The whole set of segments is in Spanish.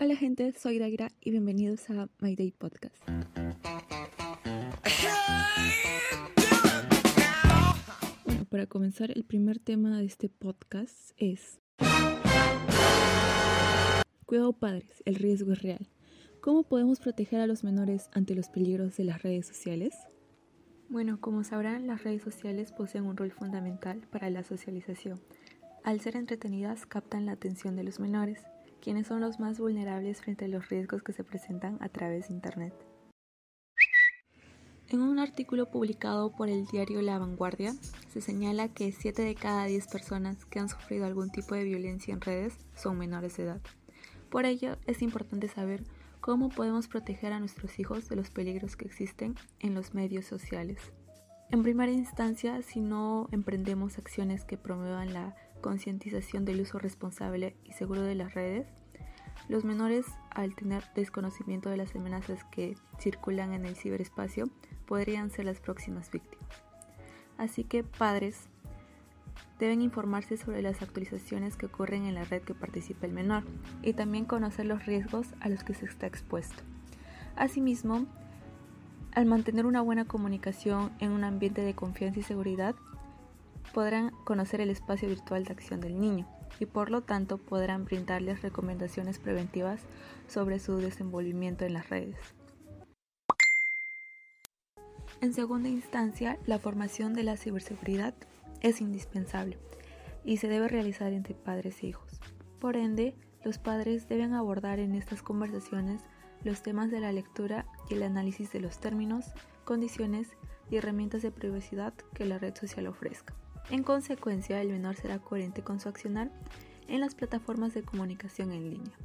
Hola gente, soy Dagra y bienvenidos a My Day Podcast. Bueno, para comenzar, el primer tema de este podcast es Cuidado padres, el riesgo es real. ¿Cómo podemos proteger a los menores ante los peligros de las redes sociales? Bueno, como sabrán, las redes sociales poseen un rol fundamental para la socialización. Al ser entretenidas, captan la atención de los menores, quienes son los más vulnerables frente a los riesgos que se presentan a través de Internet. En un artículo publicado por el diario La Vanguardia, se señala que 7 de cada 10 personas que han sufrido algún tipo de violencia en redes son menores de edad. Por ello, es importante saber cómo podemos proteger a nuestros hijos de los peligros que existen en los medios sociales. En primera instancia, si no emprendemos acciones que promuevan la concientización del uso responsable y seguro de las redes, los menores, al tener desconocimiento de las amenazas que circulan en el ciberespacio, podrían ser las próximas víctimas. Así que padres deben informarse sobre las actualizaciones que ocurren en la red que participa el menor y también conocer los riesgos a los que se está expuesto. Asimismo, al mantener una buena comunicación en un ambiente de confianza y seguridad, podrán conocer el espacio virtual de acción del niño y por lo tanto podrán brindarles recomendaciones preventivas sobre su desenvolvimiento en las redes. En segunda instancia, la formación de la ciberseguridad es indispensable y se debe realizar entre padres e hijos. Por ende, los padres deben abordar en estas conversaciones los temas de la lectura y el análisis de los términos, condiciones y herramientas de privacidad que la red social ofrezca. En consecuencia, el menor será coherente con su accionar en las plataformas de comunicación en línea.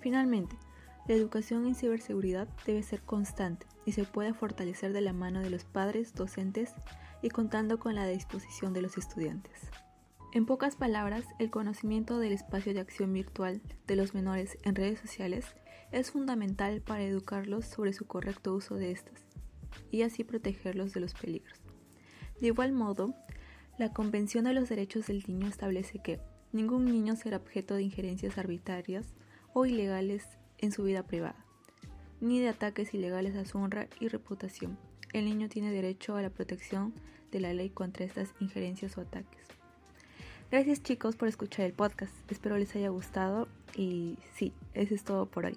Finalmente, la educación en ciberseguridad debe ser constante y se puede fortalecer de la mano de los padres, docentes y contando con la disposición de los estudiantes. En pocas palabras, el conocimiento del espacio de acción virtual de los menores en redes sociales es fundamental para educarlos sobre su correcto uso de estas y así protegerlos de los peligros. De igual modo, la Convención de los Derechos del Niño establece que ningún niño será objeto de injerencias arbitrarias o ilegales en su vida privada, ni de ataques ilegales a su honra y reputación. El niño tiene derecho a la protección de la ley contra estas injerencias o ataques. Gracias chicos por escuchar el podcast, espero les haya gustado y sí, eso es todo por hoy.